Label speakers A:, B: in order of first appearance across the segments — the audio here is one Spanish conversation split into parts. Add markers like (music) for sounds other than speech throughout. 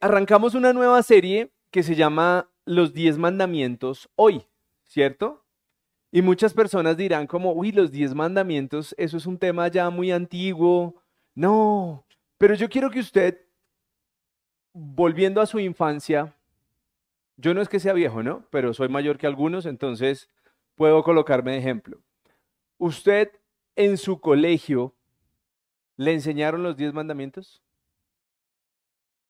A: arrancamos una nueva serie que se llama Los Diez Mandamientos hoy, ¿cierto? Y muchas personas dirán como, uy, los Diez Mandamientos, eso es un tema ya muy antiguo. No, pero yo quiero que usted, volviendo a su infancia, yo no es que sea viejo, ¿no? Pero soy mayor que algunos, entonces puedo colocarme de ejemplo. ¿Usted en su colegio le enseñaron los diez mandamientos?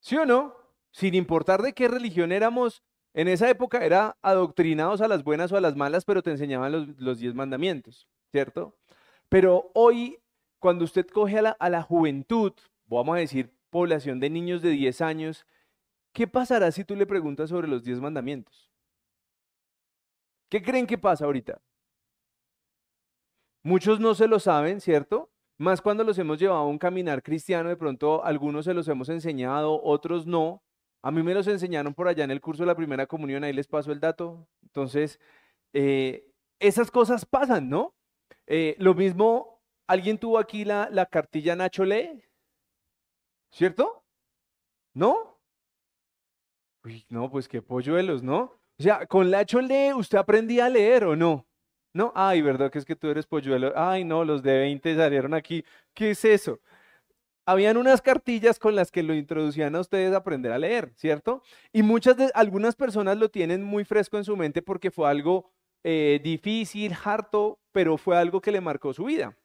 A: ¿Sí o no? Sin importar de qué religión éramos, en esa época era adoctrinados a las buenas o a las malas, pero te enseñaban los, diez mandamientos, ¿cierto? Pero hoy, cuando usted coge a la, a la juventud, vamos a decir población de niños de 10 años, ¿qué pasará si tú le preguntas sobre los diez mandamientos? ¿Qué creen que pasa ahorita? Muchos no se lo saben, ¿cierto? Más cuando los hemos llevado a un caminar cristiano, de pronto algunos se los hemos enseñado, otros no. A mí me los enseñaron por allá en el curso de la primera comunión, ahí les paso el dato. Entonces, eh, esas cosas pasan, ¿no? Eh, lo mismo, ¿alguien tuvo aquí la, la cartilla Nacho Lee? ¿Cierto? ¿No? Uy, no, pues qué polluelos, ¿no? O sea, con Nacho Lee, ¿usted aprendía a leer o no? No, ay, ¿verdad que es que tú eres polluelo? Ay, no, los de 20 salieron aquí. ¿Qué es eso? Habían unas cartillas con las que lo introducían a ustedes a aprender a leer, ¿cierto? Y muchas de algunas personas lo tienen muy fresco en su mente porque fue algo eh, difícil, harto, pero fue algo que le marcó su vida.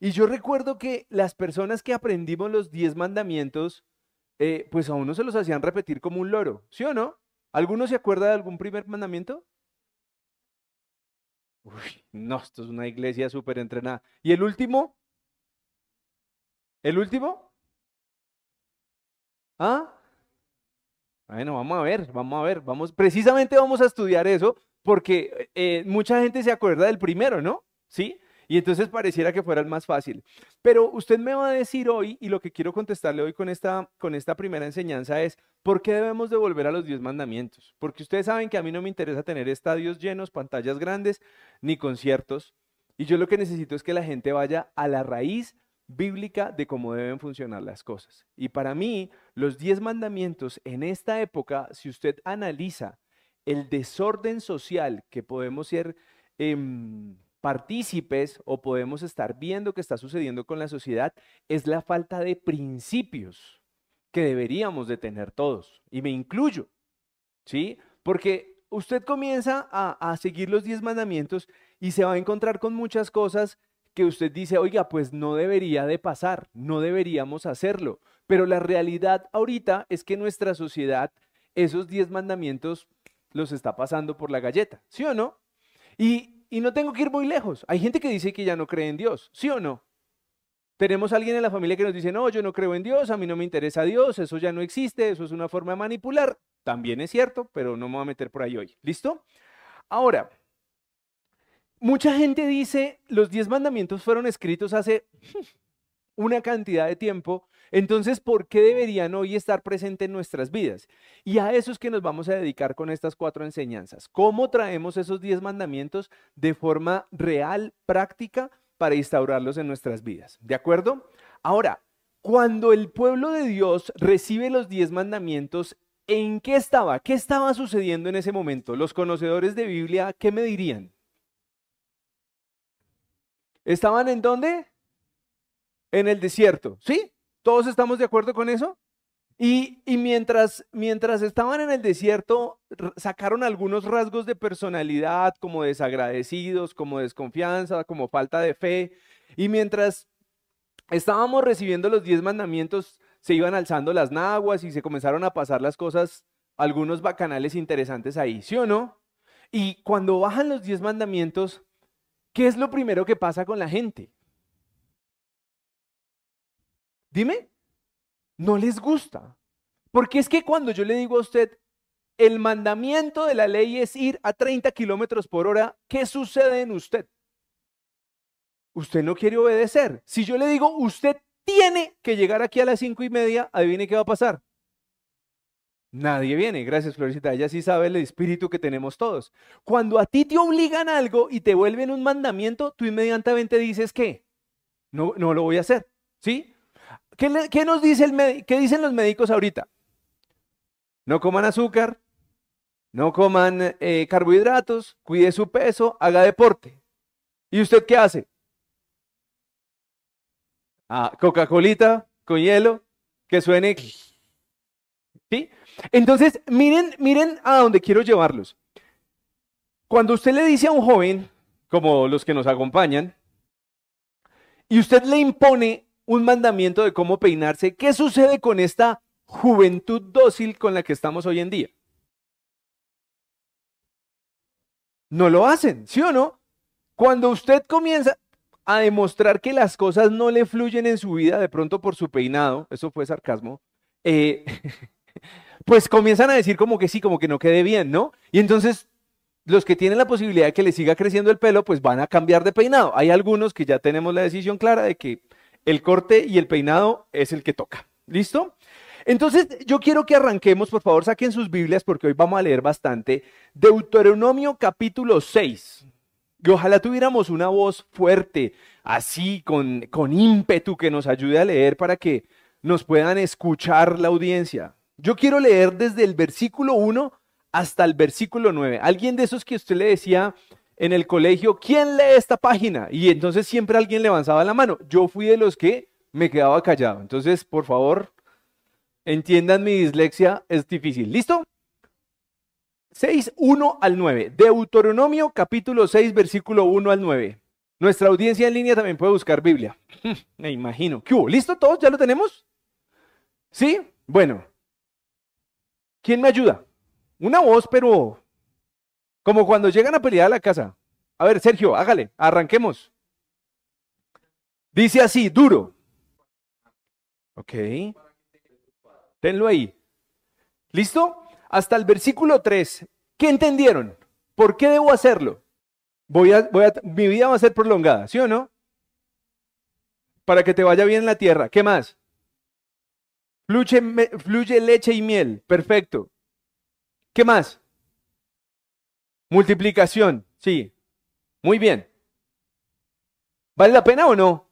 A: Y yo recuerdo que las personas que aprendimos los 10 mandamientos, eh, pues a uno se los hacían repetir como un loro, ¿sí o no? ¿Alguno se acuerda de algún primer mandamiento? Uy, no, esto es una iglesia súper entrenada. ¿Y el último? ¿El último? ¿Ah? Bueno, vamos a ver, vamos a ver, vamos, precisamente vamos a estudiar eso porque eh, mucha gente se acuerda del primero, ¿no? ¿Sí? Y entonces pareciera que fuera el más fácil. Pero usted me va a decir hoy, y lo que quiero contestarle hoy con esta, con esta primera enseñanza es, ¿por qué debemos de volver a los diez mandamientos? Porque ustedes saben que a mí no me interesa tener estadios llenos, pantallas grandes, ni conciertos. Y yo lo que necesito es que la gente vaya a la raíz bíblica de cómo deben funcionar las cosas. Y para mí, los diez mandamientos en esta época, si usted analiza el desorden social que podemos ser... Em, partícipes o podemos estar viendo que está sucediendo con la sociedad es la falta de principios que deberíamos de tener todos. Y me incluyo, ¿sí? Porque usted comienza a, a seguir los diez mandamientos y se va a encontrar con muchas cosas que usted dice, oiga, pues no debería de pasar, no deberíamos hacerlo. Pero la realidad ahorita es que nuestra sociedad esos diez mandamientos los está pasando por la galleta, ¿sí o no? Y y no tengo que ir muy lejos. Hay gente que dice que ya no cree en Dios, ¿sí o no? Tenemos alguien en la familia que nos dice, no, yo no creo en Dios, a mí no me interesa Dios, eso ya no existe, eso es una forma de manipular. También es cierto, pero no me voy a meter por ahí hoy. ¿Listo? Ahora, mucha gente dice, los diez mandamientos fueron escritos hace (laughs) una cantidad de tiempo entonces, ¿por qué deberían hoy estar presentes en nuestras vidas? Y a eso es que nos vamos a dedicar con estas cuatro enseñanzas. ¿Cómo traemos esos diez mandamientos de forma real, práctica, para instaurarlos en nuestras vidas? ¿De acuerdo? Ahora, cuando el pueblo de Dios recibe los diez mandamientos, ¿en qué estaba? ¿Qué estaba sucediendo en ese momento? Los conocedores de Biblia, ¿qué me dirían? ¿Estaban en dónde? En el desierto, ¿sí? ¿Todos estamos de acuerdo con eso? Y, mientras, mientras estaban en el desierto, sacaron algunos rasgos de personalidad, como desagradecidos, como desconfianza, como falta de fe. Y mientras estábamos recibiendo los diez mandamientos, se iban alzando las naguas y se comenzaron a pasar las cosas, algunos bacanales interesantes ahí, ¿sí o no? Y cuando bajan los diez mandamientos, ¿qué es lo primero que pasa con la gente? Dime, no les gusta. Porque es que cuando yo le digo a usted, el mandamiento de la ley es ir a 30 kilómetros por hora, ¿qué sucede en usted? Usted no quiere obedecer. Si yo le digo, usted tiene que llegar aquí a las cinco y media, adivine qué va a pasar. Nadie viene, gracias Florecita, ella sí sabe el espíritu que tenemos todos. Cuando a ti te obligan algo y te vuelven un mandamiento, tú inmediatamente dices que no, no lo voy a hacer, ¿sí? ¿Qué, nos dice el qué dicen los médicos ahorita? no coman azúcar, no coman eh, carbohidratos, cuide su peso, haga deporte. ¿Y usted qué hace? Ah, Coca-Colita con hielo, que suene. ¿Sí? Entonces, miren, miren a dónde quiero llevarlos. Cuando usted le dice a un joven, como los que nos acompañan, y usted le impone un mandamiento de cómo peinarse, ¿qué sucede con esta juventud dócil con la que estamos hoy en día? No lo hacen, ¿sí o no? Cuando usted comienza a demostrar que las cosas no le fluyen en su vida, de pronto por su peinado, eso fue sarcasmo, eh, (laughs) pues comienzan a decir como que sí, como que no quede bien, ¿no? Y entonces los que tienen la posibilidad de que les siga creciendo el pelo, pues van a cambiar de peinado. Hay algunos que ya tenemos la decisión clara de que el corte y el peinado es el que toca. ¿Listo? Entonces, yo quiero que arranquemos, por favor, saquen sus Biblias porque hoy vamos a leer bastante. Deuteronomio capítulo 6. Y ojalá tuviéramos una voz fuerte, así, con, con ímpetu, que nos ayude a leer para que nos puedan escuchar la audiencia. Yo quiero leer desde el versículo 1 hasta el versículo 9. Alguien de esos que usted le decía en el colegio, ¿quién lee esta página? Y entonces siempre alguien levantaba la mano. Yo fui de los que me quedaba callado. Entonces, por favor, entiendan mi dislexia, es difícil. ¿Listo? 6, 1 al 9. Deuteronomio capítulo 6, versículo 1 al 9. Nuestra audiencia en línea también puede buscar Biblia. (laughs) Me imagino. ¿Qué hubo? ¿Listo todos? ¿Ya lo tenemos? ¿Sí? Bueno. ¿Quién me ayuda? Una voz, pero como cuando llegan a pelear a la casa. A ver, Sergio, hágale, arranquemos. Dice así, duro. Ok. Tenlo ahí. ¿Listo? Hasta el versículo 3. ¿Qué entendieron? ¿Por qué debo hacerlo? Mi vida va a ser prolongada, ¿sí o no? Para que te vaya bien en la tierra. ¿Qué más? Fluye, leche y miel. Perfecto. ¿Qué más? Multiplicación, sí. Muy bien. ¿Vale la pena o no?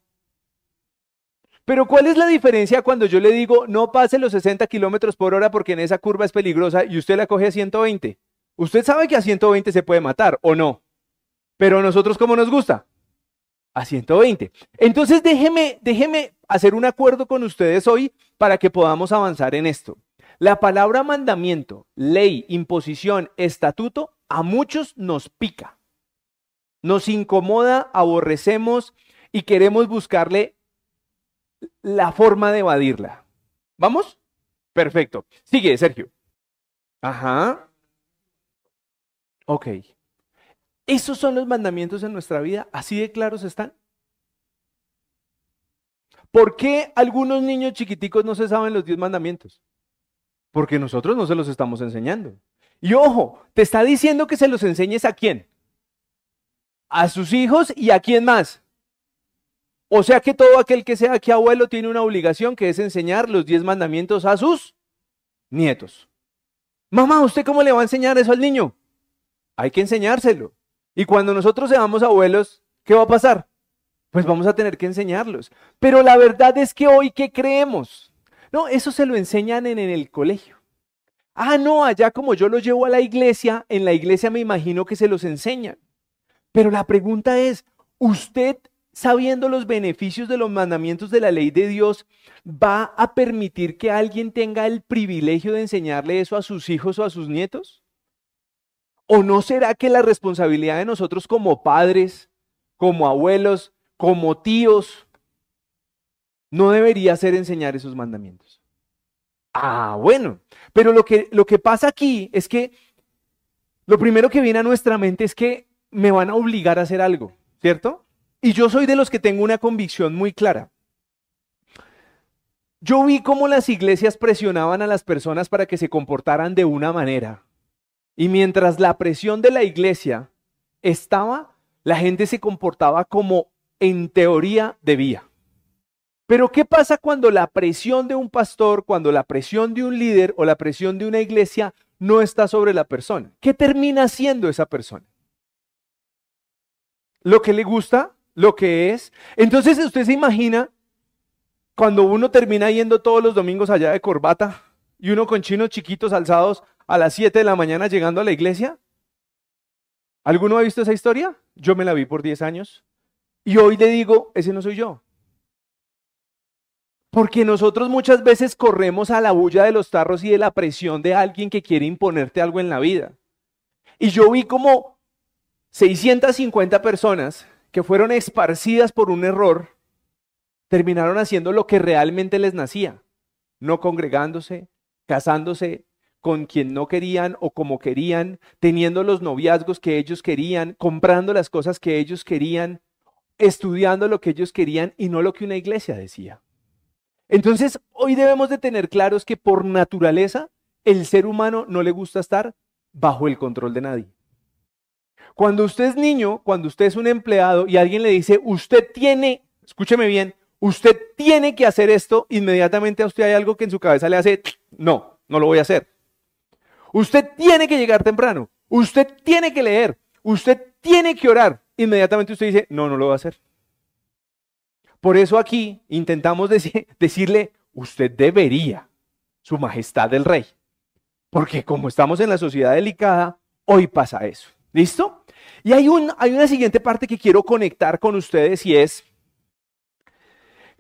A: Pero ¿cuál es la diferencia cuando yo le digo no pase los 60 kilómetros por hora porque en esa curva es peligrosa y usted la coge a 120? Usted sabe que a 120 se puede matar o no. Pero a nosotros, ¿cómo nos gusta? A 120. Entonces déjeme, déjeme hacer un acuerdo con ustedes hoy para que podamos avanzar en esto. La palabra mandamiento, ley, imposición, estatuto, a muchos nos pica. Nos incomoda, aborrecemos y queremos buscarle la forma de evadirla. ¿Vamos? Perfecto. Sigue, Sergio. Ajá. Ok. ¿Esos son los mandamientos en nuestra vida? ¿Así de claros están? ¿Por qué algunos niños chiquiticos no se saben los diez mandamientos? Porque nosotros no se los estamos enseñando. Y ojo, te está diciendo que se los enseñes a quién? A sus hijos y a quién más. O sea que todo aquel que sea aquí abuelo tiene una obligación que es enseñar los diez mandamientos a sus nietos. Mamá, ¿usted cómo le va a enseñar eso al niño? Hay que enseñárselo. Y cuando nosotros seamos abuelos, ¿qué va a pasar? Pues vamos a tener que enseñarlos. Pero la verdad es que hoy, ¿qué creemos? No, eso se lo enseñan en, el colegio. Ah, no, allá como yo lo llevo a la iglesia, en la iglesia me imagino que se los enseñan. Pero la pregunta es, ¿usted, sabiendo los beneficios de los mandamientos de la ley de Dios, va a permitir que alguien tenga el privilegio de enseñarle eso a sus hijos o a sus nietos? ¿O no será que la responsabilidad de nosotros como padres, como abuelos, como tíos, no debería ser enseñar esos mandamientos. Ah, bueno, pero lo que, lo que pasa aquí es que lo primero que viene a nuestra mente es que me van a obligar a hacer algo, ¿cierto? Y yo soy de los que tengo una convicción muy clara. Yo vi cómo las iglesias presionaban a las personas para que se comportaran de una manera. Y mientras la presión de la iglesia estaba, la gente se comportaba como en teoría debía. Pero ¿qué pasa cuando la presión de un pastor, cuando la presión de un líder o la presión de una iglesia no está sobre la persona? ¿Qué termina siendo esa persona? Lo que le gusta, lo que es. Entonces usted se imagina cuando uno termina yendo todos los domingos allá de corbata y uno con chinos chiquitos alzados a las 7 de la mañana llegando a la iglesia? ¿Alguno ha visto esa historia? Yo me la vi por 10 años. Y hoy le digo, ese no soy yo. Porque nosotros muchas veces corremos a la bulla de los tarros y de la presión de alguien que quiere imponerte algo en la vida. Y yo vi como 650 personas que fueron esparcidas por un error, terminaron haciendo lo que realmente les nacía, no congregándose, casándose con quien no querían o como querían, teniendo los noviazgos que ellos querían, comprando las cosas que ellos querían, estudiando lo que ellos querían y no lo que una iglesia decía. Entonces, hoy debemos de tener claros que por naturaleza el ser humano no le gusta estar bajo el control de nadie. Cuando usted es niño, cuando usted es un empleado y alguien le dice, usted tiene, escúcheme bien, usted tiene que hacer esto, inmediatamente a usted hay algo que en su cabeza le hace, no, no lo voy a hacer. Usted tiene que llegar temprano, usted tiene que leer, usted tiene que orar. Inmediatamente usted dice, no, no lo va a hacer. Por eso aquí intentamos decirle, usted debería, su majestad el rey. Porque como estamos en la sociedad delicada, hoy pasa eso. ¿Listo? Y hay, hay una siguiente parte que quiero conectar con ustedes y es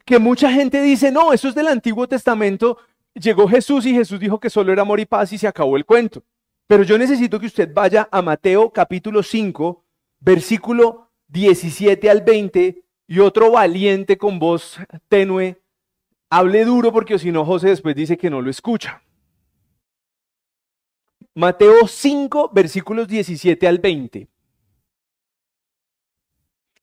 A: que mucha gente dice, no, eso es del Antiguo Testamento. Llegó Jesús y Jesús dijo que solo era amor y paz y se acabó el cuento. Pero yo necesito que usted vaya a Mateo capítulo 5, versículo 17 al 20 y otro valiente con voz tenue, hable duro porque si no José después dice que no lo escucha. Mateo 5, versículos 17 al 20.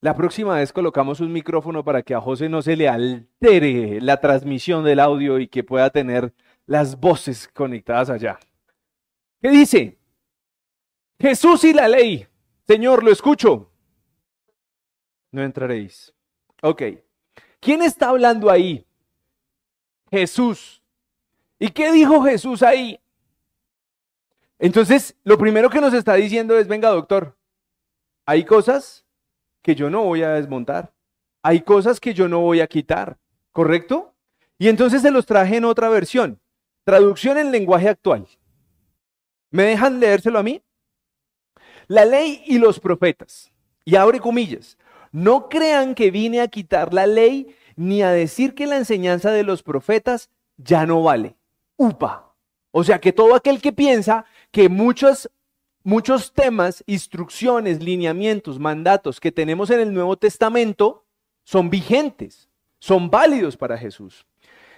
A: La próxima vez colocamos un micrófono para que a José no se le altere la transmisión del audio y que pueda tener las voces conectadas allá. ¿Qué dice? Jesús y la ley. Señor, lo escucho. No entraréis. Ok. ¿Quién está hablando ahí? Jesús. ¿Y qué dijo Jesús ahí? Entonces, lo primero que nos está diciendo es, venga doctor, hay cosas que yo no voy a desmontar, hay cosas que yo no voy a quitar, ¿correcto? Y entonces se los traje en otra versión, traducción en lenguaje actual. ¿Me dejan leérselo a mí? La ley y los profetas, y abre comillas, no crean que vine a quitar la ley ni a decir que la enseñanza de los profetas ya no vale. Upa. O sea que todo aquel que piensa que muchos, muchos temas, instrucciones, lineamientos, mandatos que tenemos en el Nuevo Testamento son vigentes, son válidos para Jesús.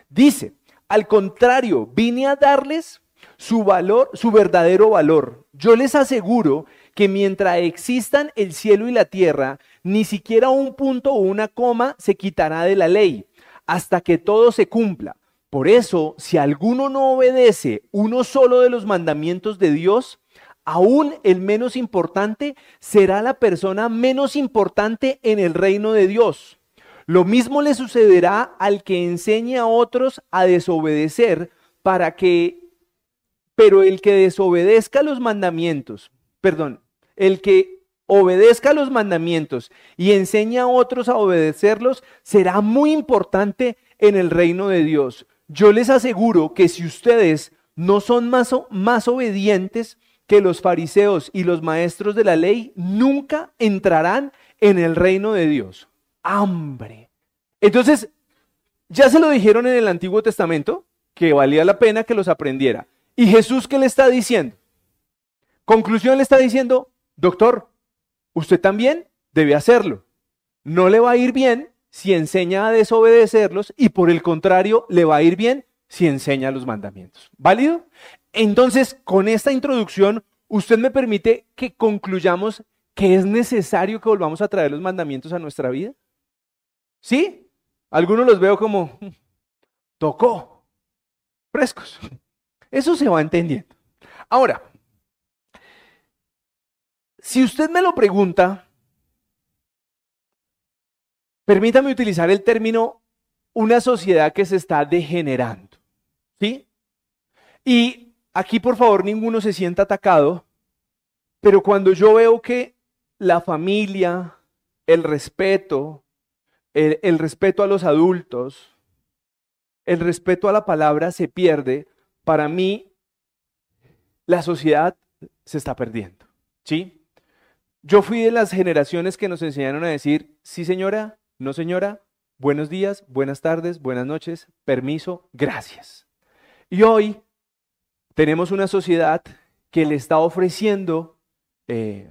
A: Dice, al contrario, vine a darles su valor, su verdadero valor. Yo les aseguro que mientras existan el cielo y la tierra, ni siquiera un punto o una coma se quitará de la ley, hasta que todo se cumpla. Por eso, si alguno no obedece uno solo de los mandamientos de Dios, aún el menos importante será la persona menos importante en el reino de Dios. Lo mismo le sucederá al que enseñe a otros a desobedecer para que, pero el que desobedezca los mandamientos, perdón, el que obedezca los mandamientos y enseñe a otros a obedecerlos será muy importante en el reino de Dios. Yo les aseguro que si ustedes no son más, más obedientes que los fariseos y los maestros de la ley, nunca entrarán en el reino de Dios. Hambre. Entonces, ya se lo dijeron en el Antiguo Testamento, que valía la pena que los aprendiera. ¿Y Jesús qué le está diciendo? Conclusión le está diciendo, doctor, usted también debe hacerlo. No le va a ir bien si enseña a desobedecerlos y por el contrario le va a ir bien si enseña los mandamientos. ¿Válido? Entonces, con esta introducción, usted me permite que concluyamos que es necesario que volvamos a traer los mandamientos a nuestra vida. ¿Sí? Algunos los veo como, hmm, tocó, frescos. Eso se va entendiendo. Ahora, si usted me lo pregunta, Permítame utilizar el término una sociedad que se está degenerando. ¿Sí? Y aquí, por favor, ninguno se sienta atacado, pero cuando yo veo que la familia, el respeto, el, el respeto a los adultos, el respeto a la palabra se pierde para mí, la sociedad se está perdiendo. ¿Sí? Yo fui de las generaciones que nos enseñaron a decir, sí señora, no señora, buenos días, buenas tardes, buenas noches, permiso, gracias. Y hoy tenemos una sociedad que le está ofreciendo eh,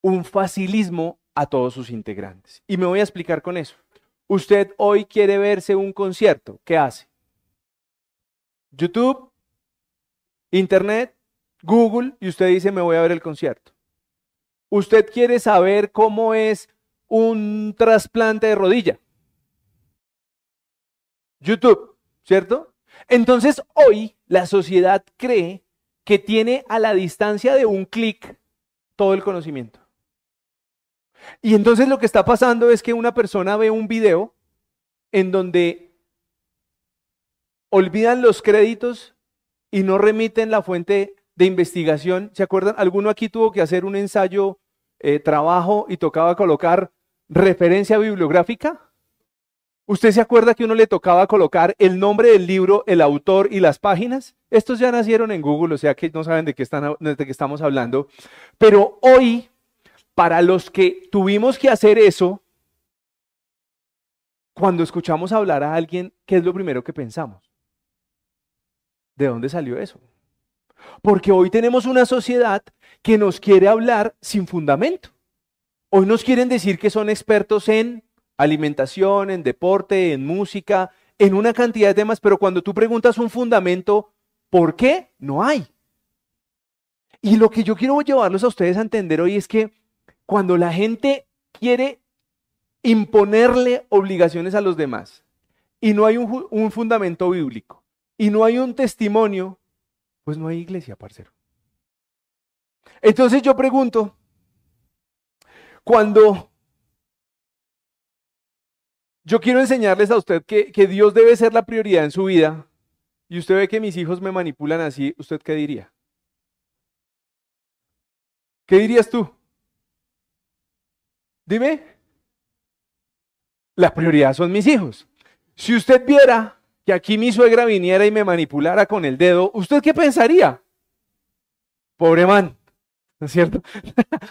A: un facilismo a todos sus integrantes. Y me voy a explicar con eso. Usted hoy quiere verse un concierto, ¿qué hace? YouTube, Internet, Google, y usted dice, me voy a ver el concierto. Usted quiere saber cómo es un trasplante de rodilla. YouTube, ¿cierto? Entonces hoy la sociedad cree que tiene a la distancia de un clic todo el conocimiento. Y entonces lo que está pasando es que una persona ve un video en donde olvidan los créditos y no remiten la fuente de investigación. ¿Se acuerdan? ¿Alguno aquí tuvo que hacer un ensayo, eh, trabajo y tocaba colocar referencia bibliográfica? ¿Usted se acuerda que uno le tocaba colocar el nombre del libro, el autor y las páginas? Estos ya nacieron en Google, o sea que no saben de qué, están, de qué estamos hablando. Pero hoy, para los que tuvimos que hacer eso, cuando escuchamos hablar a alguien, ¿qué es lo primero que pensamos? ¿De dónde salió eso? Porque hoy tenemos una sociedad que nos quiere hablar sin fundamento. Hoy nos quieren decir que son expertos en alimentación, en deporte, en música, en una cantidad de temas, pero cuando tú preguntas un fundamento, ¿por qué? No hay. Y lo que yo quiero llevarlos a ustedes a entender hoy es que cuando la gente quiere imponerle obligaciones a los demás y no hay un, un fundamento bíblico y no hay un testimonio, pues no hay iglesia, parcero. Entonces yo pregunto, cuando yo quiero enseñarles a usted que, Dios debe ser la prioridad en su vida y usted ve que mis hijos me manipulan así, ¿usted qué diría? ¿Qué dirías tú? Dime. La prioridad son mis hijos. Si usted viera que aquí mi suegra viniera y me manipulara con el dedo, ¿usted qué pensaría? Pobre man. ¿No es cierto?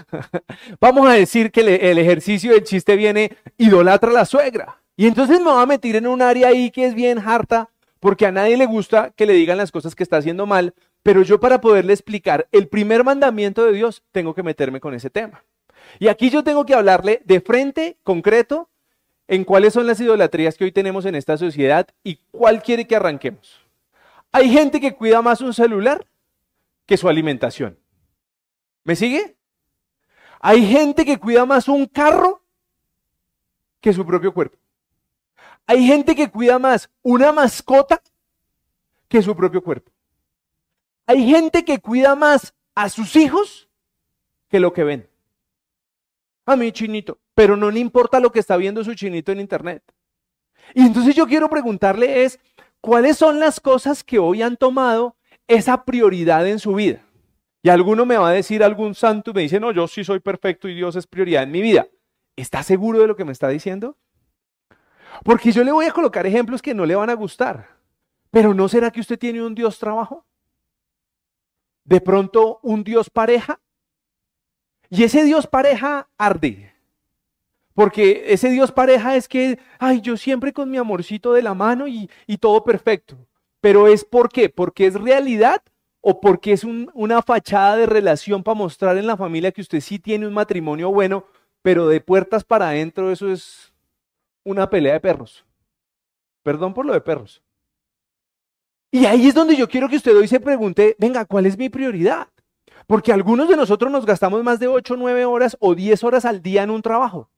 A: (laughs) Vamos a decir que el ejercicio del chiste viene, idolatra a la suegra. Y entonces me va a meter en un área ahí que es bien harta, porque a nadie le gusta que le digan las cosas que está haciendo mal, pero yo para poderle explicar el primer mandamiento de Dios, tengo que meterme con ese tema. Y aquí yo tengo que hablarle de frente, concreto, en cuáles son las idolatrías que hoy tenemos en esta sociedad y cuál quiere que arranquemos. Hay gente que cuida más un celular que su alimentación. ¿Me sigue? Hay gente que cuida más un carro que su propio cuerpo. Hay gente que cuida más una mascota que su propio cuerpo. Hay gente que cuida más a sus hijos que lo que ven. A mi chinito, pero no le importa lo que está viendo su chinito en internet. Y entonces yo quiero preguntarle es, ¿cuáles son las cosas que hoy han tomado esa prioridad en su vida? Y alguno me va a decir, algún santo me dice, no, yo sí soy perfecto y Dios es prioridad en mi vida. ¿Está seguro de lo que me está diciendo? Porque yo le voy a colocar ejemplos que no le van a gustar. Pero ¿no será que usted tiene un Dios trabajo? De pronto un Dios pareja. Y ese Dios pareja arde. Porque ese Dios pareja es que, ay, yo siempre con mi amorcito de la mano y, y todo perfecto. Pero es por qué? Porque es realidad o porque es una fachada de relación para mostrar en la familia que usted sí tiene un matrimonio bueno, pero de puertas para adentro eso es una pelea de perros. Perdón por lo de perros. Y ahí es donde yo quiero que usted hoy se pregunte, venga, ¿cuál es mi prioridad? Porque algunos de nosotros nos gastamos más de 8, 9 horas o 10 horas al día en un trabajo.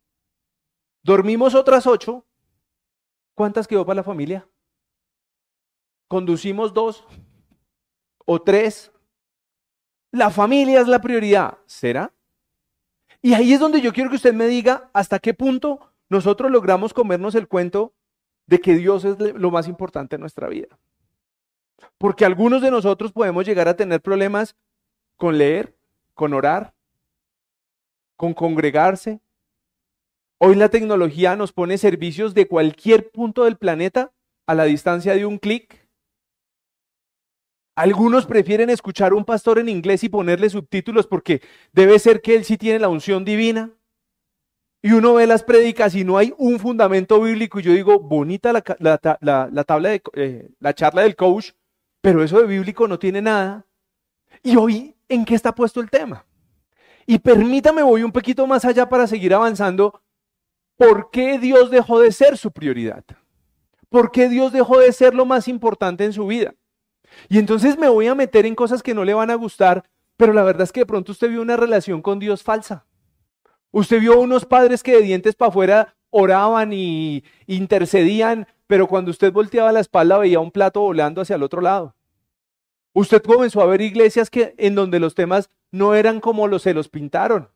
A: Dormimos otras 8. ¿Cuántas quedó para la familia? Conducimos dos o tres. La familia es la prioridad. ¿Será? Y ahí es donde yo quiero que usted me diga hasta qué punto nosotros logramos comernos el cuento de que Dios es lo más importante en nuestra vida. Porque algunos de nosotros podemos llegar a tener problemas con leer, con orar, con congregarse. Hoy la tecnología nos pone servicios de cualquier punto del planeta a la distancia de un clic. Algunos prefieren escuchar a un pastor en inglés y ponerle subtítulos porque debe ser que él sí tiene la unción divina. Y uno ve las prédicas y no hay un fundamento bíblico. Y yo digo, bonita la, tabla de eh, la charla del coach, pero eso de bíblico no tiene nada. Y hoy, ¿en qué está puesto el tema? Y permítame, voy un poquito más allá para seguir avanzando. ¿Por qué Dios dejó de ser su prioridad? ¿Por qué Dios dejó de ser lo más importante en su vida? Y entonces me voy a meter en cosas que no le van a gustar, pero la verdad es que de pronto usted vio una relación con Dios falsa. Usted vio unos padres que de dientes para afuera oraban y intercedían, pero cuando usted volteaba la espalda veía un plato volando hacia el otro lado. Usted comenzó a ver iglesias que, en donde los temas no eran como los se los pintaron,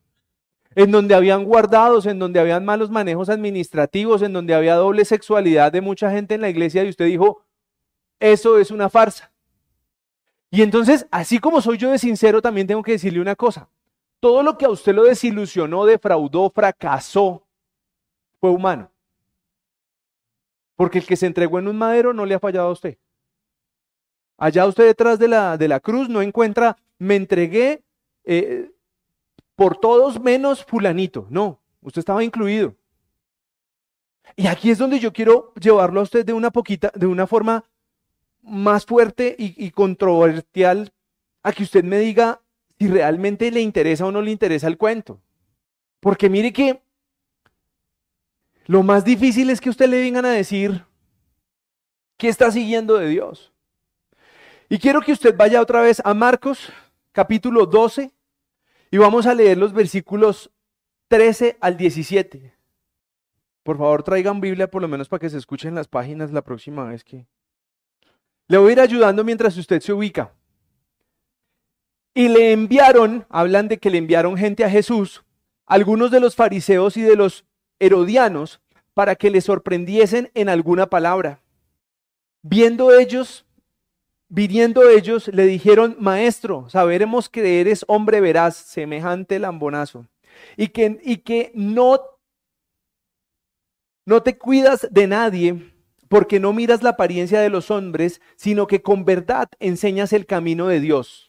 A: en donde habían guardados, en donde habían malos manejos administrativos, en donde había doble sexualidad de mucha gente en la iglesia y usted dijo, eso es una farsa. Y entonces, así como soy yo de sincero, también tengo que decirle una cosa. Todo lo que a usted lo desilusionó, defraudó, fracasó, fue humano. Porque el que se entregó en un madero no le ha fallado a usted. Allá usted detrás de la, de la cruz no encuentra, me entregué eh, por todos menos fulanito. No, usted estaba incluido. Y aquí es donde yo quiero llevarlo a usted de una poquita, de una forma más fuerte y, y controversial, a que usted me diga si realmente le interesa o no le interesa el cuento. Porque mire que lo más difícil es que usted le vengan a decir que está siguiendo de Dios. Y quiero que usted vaya otra vez a Marcos capítulo 12 y vamos a leer los versículos 13 al 17. Por favor, traigan Biblia por lo menos para que se escuchen las páginas la próxima vez que... Le voy a ir ayudando mientras usted se ubica. Y le enviaron, hablan de que le enviaron gente a Jesús, algunos de los fariseos y de los herodianos, para que le sorprendiesen en alguna palabra. Viendo ellos, viniendo ellos, le dijeron, maestro, saberemos que eres hombre veraz, semejante lambonazo, y que, y que no, no te cuidas de nadie, porque no miras la apariencia de los hombres, sino que con verdad enseñas el camino de Dios.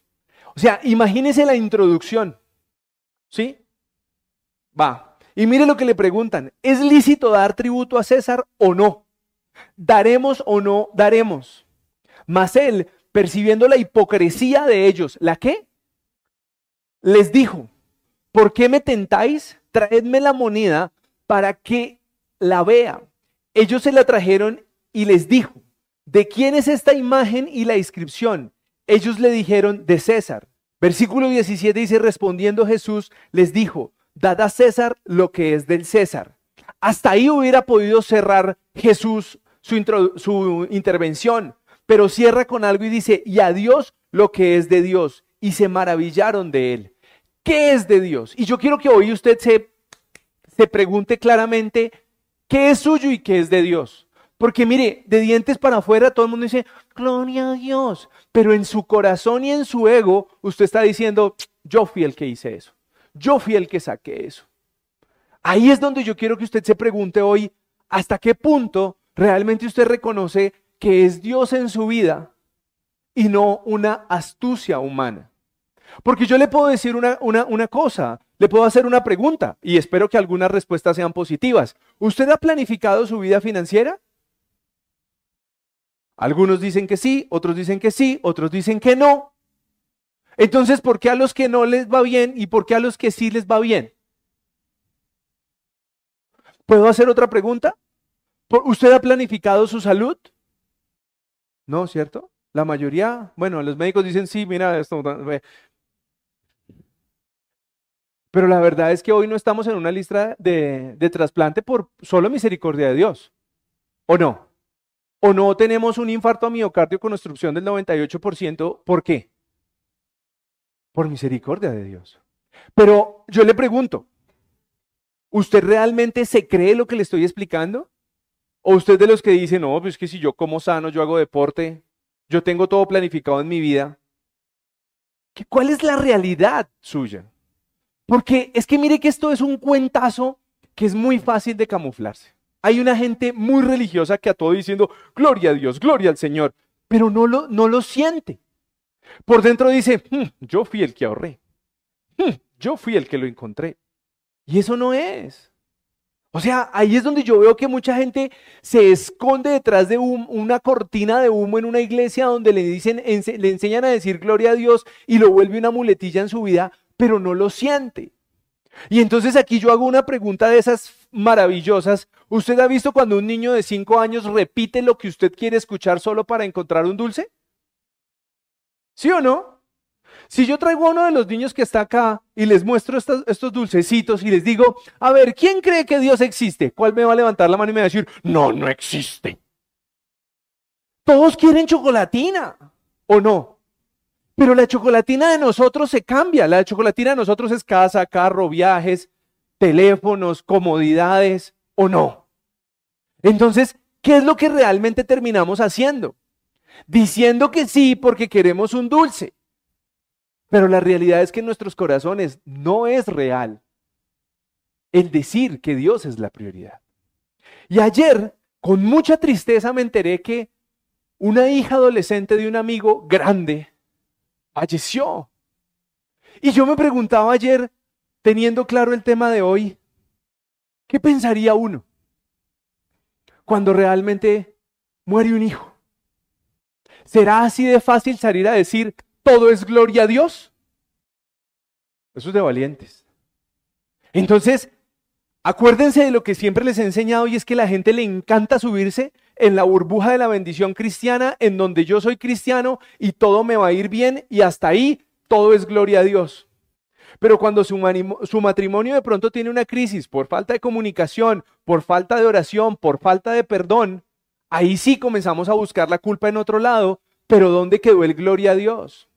A: O sea, imagínese la introducción. ¿Sí? Va. Y mire lo que le preguntan. ¿Es lícito dar tributo a César o no? ¿Daremos o no daremos? Mas él, percibiendo la hipocresía de ellos, ¿la qué? Les dijo, ¿por qué me tentáis? Traedme la moneda para que la vea. Ellos se la trajeron y les dijo, ¿de quién es esta imagen y la inscripción? Ellos le dijeron, de César. Versículo 17 dice, respondiendo Jesús, les dijo, dad a César lo que es del César. Hasta ahí hubiera podido cerrar Jesús su, su intervención, pero cierra con algo y dice, y a Dios lo que es de Dios. Y se maravillaron de él. ¿Qué es de Dios? Y yo quiero que hoy usted se, se pregunte claramente qué es suyo y qué es de Dios. Porque mire, de dientes para afuera todo el mundo dice, gloria a Dios. Pero en su corazón y en su ego, usted está diciendo, yo fui el que hice eso. Yo fui el que saqué eso. Ahí es donde yo quiero que usted se pregunte hoy, ¿hasta qué punto realmente usted reconoce que es Dios en su vida y no una astucia humana? Porque yo le puedo decir una, una, una cosa, le puedo hacer una pregunta y espero que algunas respuestas sean positivas. ¿Usted ha planificado su vida financiera? Algunos dicen que sí, otros dicen que sí, otros dicen que no. Entonces, ¿por qué a los que no les va bien y por qué a los que sí les va bien? ¿Puedo hacer otra pregunta? ¿Usted ha planificado su salud? No, ¿cierto? La mayoría, bueno, los médicos dicen sí, mira, esto. Pero la verdad es que hoy no estamos en una lista de, de trasplante por solo misericordia de Dios. ¿O no? O no tenemos un infarto a miocardio con obstrucción del 98%, ¿por qué? Por misericordia de Dios. Pero yo le pregunto, ¿usted realmente se cree lo que le estoy explicando? ¿O usted de los que dice, no, pues que si yo como sano, yo hago deporte, yo tengo todo planificado en mi vida? ¿Cuál es la realidad suya? Porque es que mire que esto es un cuentazo que es muy fácil de camuflarse. Hay una gente muy religiosa que a todo diciendo, gloria a Dios, gloria al Señor, pero no lo, no lo siente. Por dentro dice, "Hmm, yo fui el que ahorré. Hmm, yo fui el que lo encontré. Y eso no es. O sea, ahí es donde yo veo que mucha gente se esconde detrás de un- una cortina de humo en una iglesia donde le dicen, le enseñan a decir gloria a Dios y lo vuelve una muletilla en su vida, pero no lo siente. Y entonces aquí yo hago una pregunta de esas maravillosas. ¿Usted ha visto cuando un niño de 5 años repite lo que usted quiere escuchar solo para encontrar un dulce? ¿Sí o no? Si yo traigo a uno de los niños que está acá y les muestro estos, estos dulcecitos y les digo, a ver, ¿quién cree que Dios existe? ¿Cuál me va a levantar la mano y me va a decir, no, no existe? Todos quieren chocolatina, ¿o no? Pero la chocolatina de nosotros se cambia. La chocolatina de nosotros es casa, carro, viajes, teléfonos, comodidades, ¿o no? Entonces, ¿qué es lo que realmente terminamos haciendo? Diciendo que sí porque queremos un dulce. Pero la realidad es que en nuestros corazones no es real el decir que Dios es la prioridad. Y ayer, con mucha tristeza, me enteré que una hija adolescente de un amigo grande falleció. Y yo me preguntaba ayer, teniendo claro el tema de hoy, ¿qué pensaría uno cuando realmente muere un hijo? ¿Será así de fácil salir a decir, todo es gloria a Dios? Eso es de valientes. Entonces, acuérdense de lo que siempre les he enseñado y es que la gente le encanta subirse en la burbuja de la bendición cristiana, en donde yo soy cristiano y todo me va a ir bien y hasta ahí todo es gloria a Dios. Pero cuando su, matrimonio de pronto tiene una crisis por falta de comunicación, por falta de oración, por falta de perdón, ahí sí comenzamos a buscar la culpa en otro lado, pero ¿dónde quedó el gloria a Dios?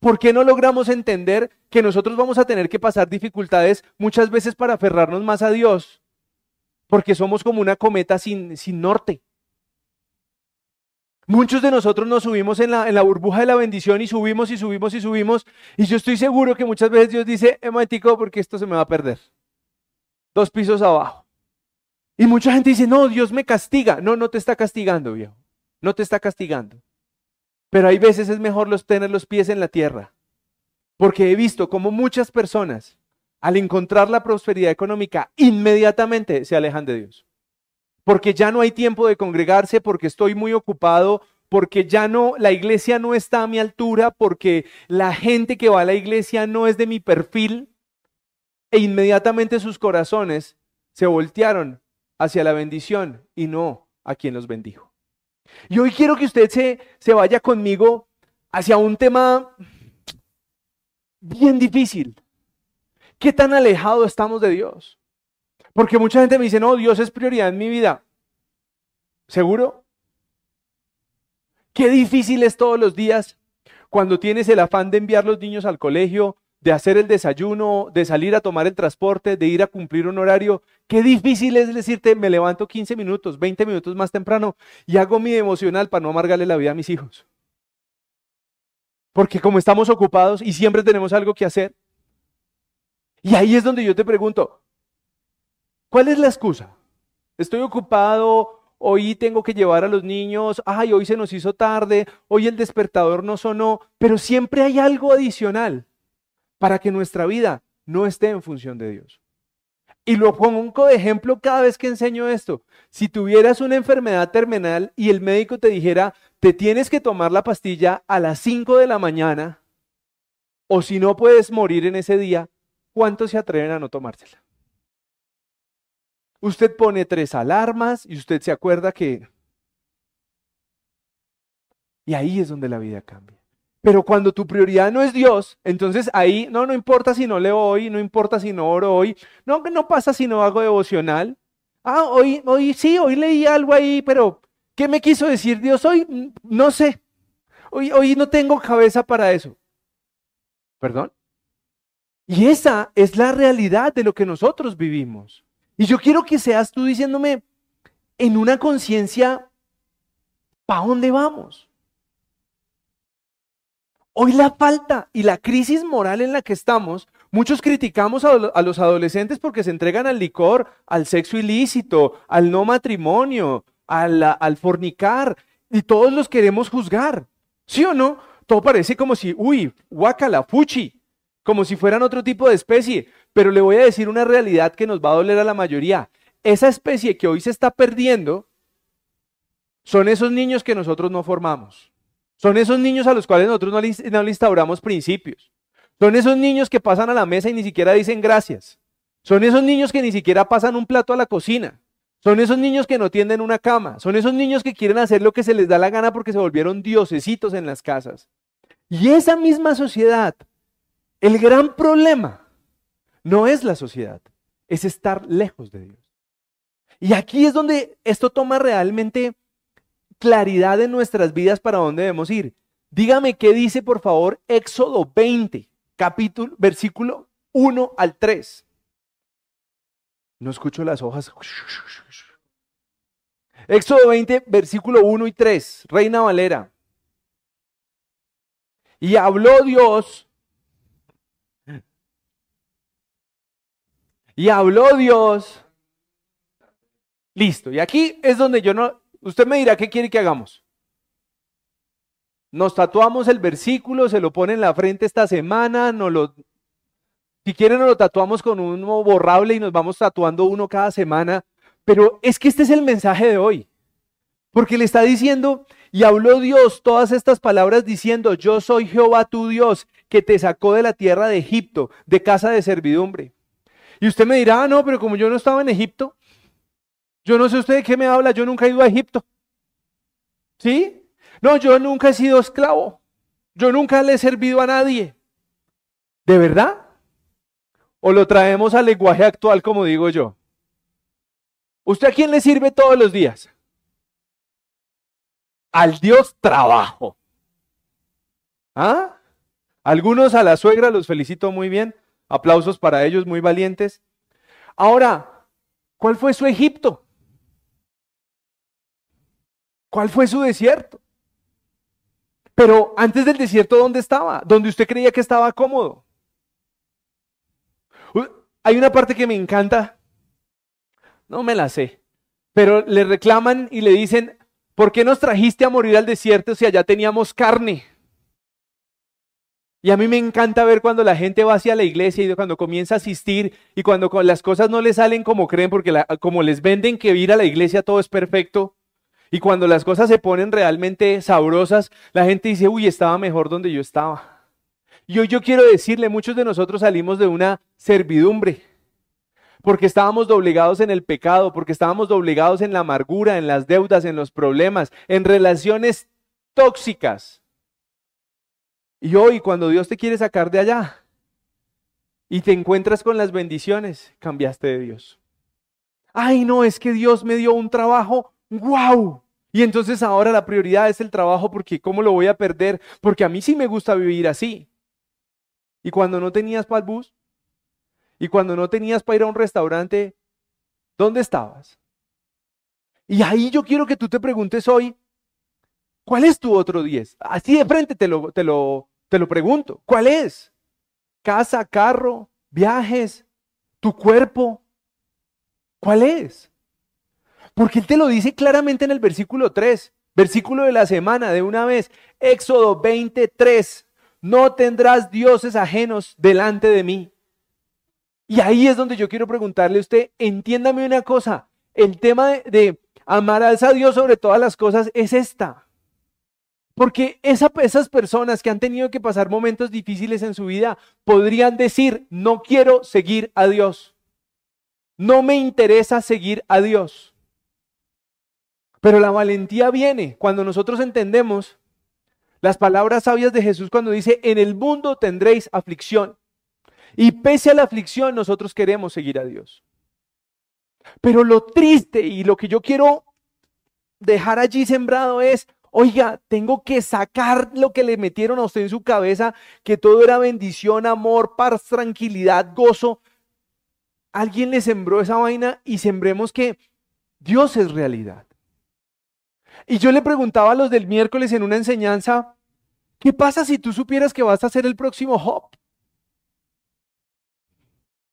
A: ¿Por qué no logramos entender que nosotros vamos a tener que pasar dificultades muchas veces para aferrarnos más a Dios? Porque somos como una cometa sin, sin norte. Muchos de nosotros nos subimos en la, en la burbuja de la bendición y subimos y subimos y subimos. Y yo estoy seguro que muchas veces Dios dice, eh, momentico, porque esto se me va a perder. Dos pisos abajo. Y mucha gente dice, no, Dios me castiga. No, no te está castigando, viejo. No te está castigando. Pero hay veces es mejor los tener los pies en la tierra. Porque he visto como muchas personas, al encontrar la prosperidad económica, inmediatamente se alejan de Dios. Porque ya no hay tiempo de congregarse, porque estoy muy ocupado, porque ya no, la iglesia no está a mi altura, porque la gente que va a la iglesia no es de mi perfil. E inmediatamente sus corazones se voltearon hacia la bendición y no a quien los bendijo. Y hoy quiero que usted se, se vaya conmigo hacia un tema bien difícil. ¿Qué tan alejado estamos de Dios? Porque mucha gente me dice, no, Dios es prioridad en mi vida. ¿Seguro? Qué difícil es todos los días cuando tienes el afán de enviar los niños al colegio, de hacer el desayuno, de salir a tomar el transporte, de ir a cumplir un horario. Qué difícil es decirte, me levanto 15 minutos, 20 minutos más temprano y hago mi devocional para no amargarle la vida a mis hijos. Porque como estamos ocupados y siempre tenemos algo que hacer. Y ahí es donde yo te pregunto, ¿cuál es la excusa? Estoy ocupado, hoy tengo que llevar a los niños, ay, hoy se nos hizo tarde, hoy el despertador no sonó, pero siempre hay algo adicional para que nuestra vida no esté en función de Dios. Y lo pongo de ejemplo cada vez que enseño esto. Si tuvieras una enfermedad terminal y el médico te dijera, te tienes que tomar la pastilla a las 5 de la mañana, o si no puedes morir en ese día, ¿cuántos se atreven a no tomársela? Usted pone tres alarmas y usted se acuerda que... Y ahí es donde la vida cambia. Pero cuando tu prioridad no es Dios, entonces ahí no, no importa si no leo hoy, no importa si no oro hoy, no, no pasa si no hago devocional. Ah, hoy, hoy sí, hoy leí algo ahí, pero ¿qué me quiso decir Dios hoy? Mm, No sé. Hoy, hoy no tengo cabeza para eso. ¿Perdón? Y esa es la realidad de lo que nosotros vivimos. Y yo quiero que seas tú diciéndome en una conciencia, ¿para dónde vamos? Hoy la falta y la crisis moral en la que estamos, muchos criticamos a, los adolescentes porque se entregan al licor, al sexo ilícito, al no matrimonio, al, al fornicar, y todos los queremos juzgar, ¿sí o no? todo parece como si, uy, guacala, fuchi, como si fueran otro tipo de especie. Pero le voy a decir una realidad que nos va a doler a la mayoría. Esa especie que hoy se está perdiendo son esos niños que nosotros no formamos. Son esos niños a los cuales nosotros no le, instauramos principios. Son esos niños que pasan a la mesa y ni siquiera dicen gracias. Son esos niños que ni siquiera pasan un plato a la cocina. Son esos niños que no tienden una cama. Son esos niños que quieren hacer lo que se les da la gana porque se volvieron diosecitos en las casas. Y esa misma sociedad, el gran problema no es la sociedad, es estar lejos de Dios. Y aquí es donde esto toma realmente claridad en nuestras vidas para dónde debemos ir. Dígame qué dice, por favor, Éxodo 20, capítulo, versículo 1 al 3. No escucho las hojas. Éxodo 20, versículo 1 y 3, Reina Valera. Y habló Dios. Y habló Dios. Listo. Y aquí es donde yo no, Usted me dirá, ¿qué quiere que hagamos? Nos tatuamos el versículo, se lo pone en la frente esta semana, no lo, si quieren nos lo tatuamos con uno borrable y nos vamos tatuando uno cada semana. Pero es que este es el mensaje de hoy. Porque le está diciendo, y habló Dios todas estas palabras diciendo, yo soy Jehová tu Dios, que te sacó de la tierra de Egipto, de casa de servidumbre. Y usted me dirá, ah, no, pero como yo no estaba en Egipto, yo no sé usted de qué me habla, yo nunca he ido a Egipto. ¿Sí? No, yo nunca he sido esclavo. Yo nunca le he servido a nadie. ¿De verdad? ¿O lo traemos al lenguaje actual como digo yo? ¿Usted a quién le sirve todos los días? Al Dios trabajo. ¿Ah? Algunos a la suegra los felicito muy bien. Aplausos para ellos, muy valientes. Ahora, ¿cuál fue su Egipto? ¿Cuál fue su desierto? Pero antes del desierto, ¿dónde estaba? Donde usted creía que estaba cómodo. Hay una parte que me encanta. No me la sé. Pero le reclaman y le dicen, ¿por qué nos trajiste a morir al desierto si allá teníamos carne? Y a mí me encanta ver cuando la gente va hacia la iglesia y cuando comienza a asistir y cuando las cosas no le salen como creen, porque como les venden que ir a la iglesia todo es perfecto, y cuando las cosas se ponen realmente sabrosas, la gente dice, uy, estaba mejor donde yo estaba. Y hoy yo quiero decirle, muchos de nosotros salimos de una servidumbre, porque estábamos doblegados en el pecado, porque estábamos doblegados en la amargura, en las deudas, en los problemas, en relaciones tóxicas. Y hoy, cuando Dios te quiere sacar de allá y te encuentras con las bendiciones, cambiaste de Dios. Ay, no, es que Dios me dio un trabajo ¡Wow! Y entonces ahora la prioridad es el trabajo porque ¿cómo lo voy a perder? Porque a mí sí me gusta vivir así. Y cuando no tenías para el bus, y cuando no tenías para ir a un restaurante, ¿dónde estabas? Y ahí yo quiero que tú te preguntes hoy, ¿cuál es tu otro 10? Así de frente te lo, te lo, te lo pregunto, ¿cuál es? Casa, carro, viajes, tu cuerpo, ¿cuál es? Porque Él te lo dice claramente en el versículo 3, versículo de la semana, de una vez, Éxodo 23, no tendrás dioses ajenos delante de mí. Y ahí es donde yo quiero preguntarle a usted, entiéndame una cosa, el tema de, amar a Dios sobre todas las cosas es esta. Porque esas personas que han tenido que pasar momentos difíciles en su vida podrían decir, no quiero seguir a Dios. No me interesa seguir a Dios. Pero la valentía viene cuando nosotros entendemos las palabras sabias de Jesús cuando dice, en el mundo tendréis aflicción. Y pese a la aflicción, nosotros queremos seguir a Dios. Pero lo triste y lo que yo quiero dejar allí sembrado es, oiga, tengo que sacar lo que le metieron a usted en su cabeza, que todo era bendición, amor, paz, tranquilidad, gozo. Alguien le sembró esa vaina y sembremos que Dios es realidad. Y yo le preguntaba a los del miércoles en una enseñanza, ¿qué pasa si tú supieras que vas a ser el próximo Job?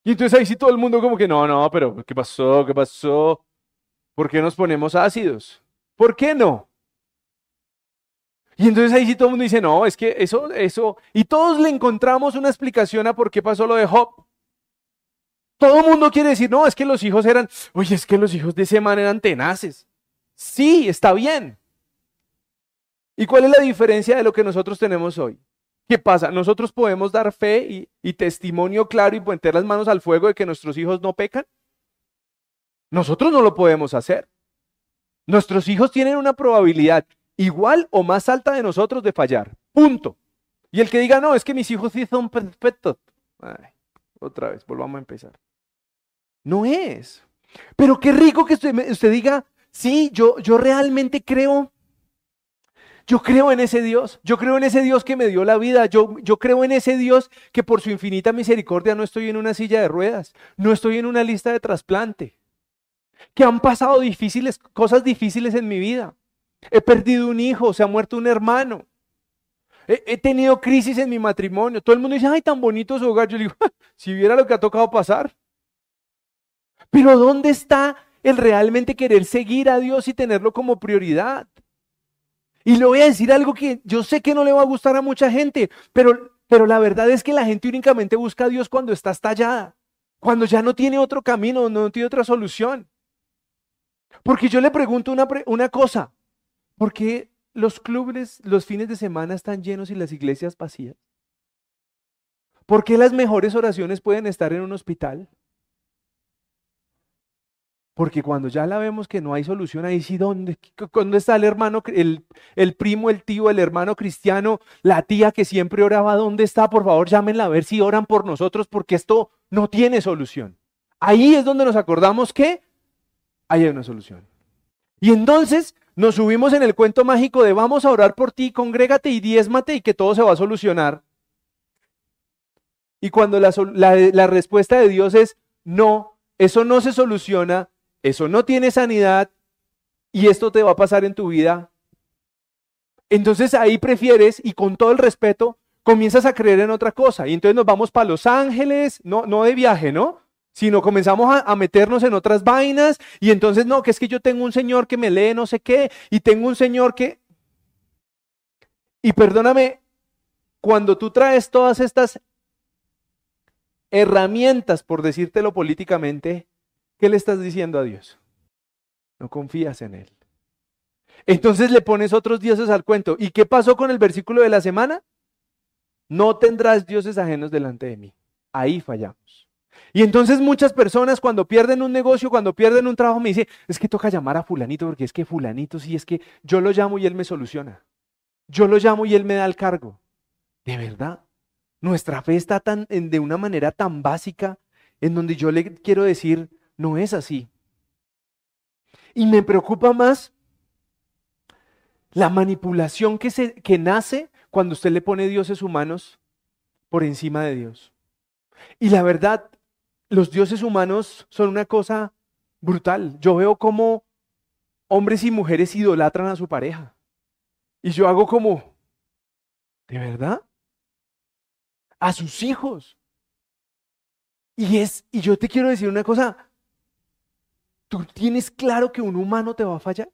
A: Y entonces ahí sí todo el mundo como que no, no, pero ¿qué pasó? ¿Qué pasó? ¿Por qué nos ponemos ácidos? ¿Por qué no? Y entonces ahí sí todo el mundo dice, no, es que eso, eso, y todos le encontramos una explicación a por qué pasó lo de Job. Todo el mundo quiere decir, no, es que los hijos eran, oye, es que los hijos de ese man eran tenaces. Sí, está bien. ¿Y cuál es la diferencia de lo que nosotros tenemos hoy? ¿Qué pasa? Nosotros podemos dar fe y, testimonio claro y meter las manos al fuego de que nuestros hijos no pecan. Nosotros no lo podemos hacer. Nuestros hijos tienen una probabilidad igual o más alta de nosotros de fallar. Punto. Y el que diga, no, es que mis hijos sí son perfectos. otra vez, volvamos a empezar. No es. Pero qué rico que usted, usted diga, sí, yo, yo realmente creo. Yo creo en ese Dios, yo creo en ese Dios que me dio la vida, yo, yo creo en ese Dios que por su infinita misericordia no estoy en una silla de ruedas, no estoy en una lista de trasplante, que han pasado difíciles, cosas difíciles en mi vida. He perdido un hijo, se ha muerto un hermano. He, tenido crisis en mi matrimonio. Todo el mundo dice, ay, tan bonito su hogar. Yo digo, si viera lo que ha tocado pasar. Pero ¿dónde está el realmente querer seguir a Dios y tenerlo como prioridad? Y le voy a decir algo que yo sé que no le va a gustar a mucha gente, pero, pero la verdad es que la gente únicamente busca a Dios cuando está estallada, cuando ya no tiene otro camino, no tiene otra solución. Porque yo le pregunto una, una cosa, ¿por qué los clubes los fines de semana están llenos y las iglesias vacías? ¿Por qué las mejores oraciones pueden estar en un hospital? Porque cuando ya la vemos que no hay solución, ahí sí, ¿dónde, ¿dónde está el hermano, el, el, primo, el tío, el hermano cristiano, la tía que siempre oraba? ¿Dónde está? Por favor, llámenla a ver si oran por nosotros, porque esto no tiene solución. Ahí es donde nos acordamos que hay una solución. Y entonces nos subimos en el cuento mágico de vamos a orar por ti, congrégate y diezmate y que todo se va a solucionar. Y cuando la, respuesta de Dios es no, eso no se soluciona, eso no tiene sanidad y esto te va a pasar en tu vida. Entonces ahí prefieres y con todo el respeto comienzas a creer en otra cosa. Y entonces nos vamos para Los Ángeles, no, no de viaje, ¿no? Sino comenzamos a, a, meternos en otras vainas y entonces no, que es que yo tengo un señor que me lee no sé qué y tengo un señor que... Y perdóname, cuando tú traes todas estas herramientas, por decírtelo políticamente, ¿Qué le estás diciendo a Dios? No confías en Él. Entonces le pones otros dioses al cuento. ¿Y qué pasó con el versículo de la semana? No tendrás dioses ajenos delante de mí. Ahí fallamos. Y entonces muchas personas cuando pierden un negocio, cuando pierden un trabajo, me dicen, es que toca llamar a fulanito porque es que fulanito sí es que yo lo llamo y él me soluciona. Yo lo llamo y él me da el cargo. De verdad, nuestra fe está tan, de una manera tan básica en donde yo le quiero decir, no es así. Y me preocupa más la manipulación que, se, que nace cuando usted le pone dioses humanos por encima de Dios. Y la verdad, los dioses humanos son una cosa brutal. Yo veo como hombres y mujeres idolatran a su pareja. Y yo hago como, ¿de verdad? A sus hijos. Y es, y yo te quiero decir una cosa, ¿Tú tienes claro que un humano te va a fallar?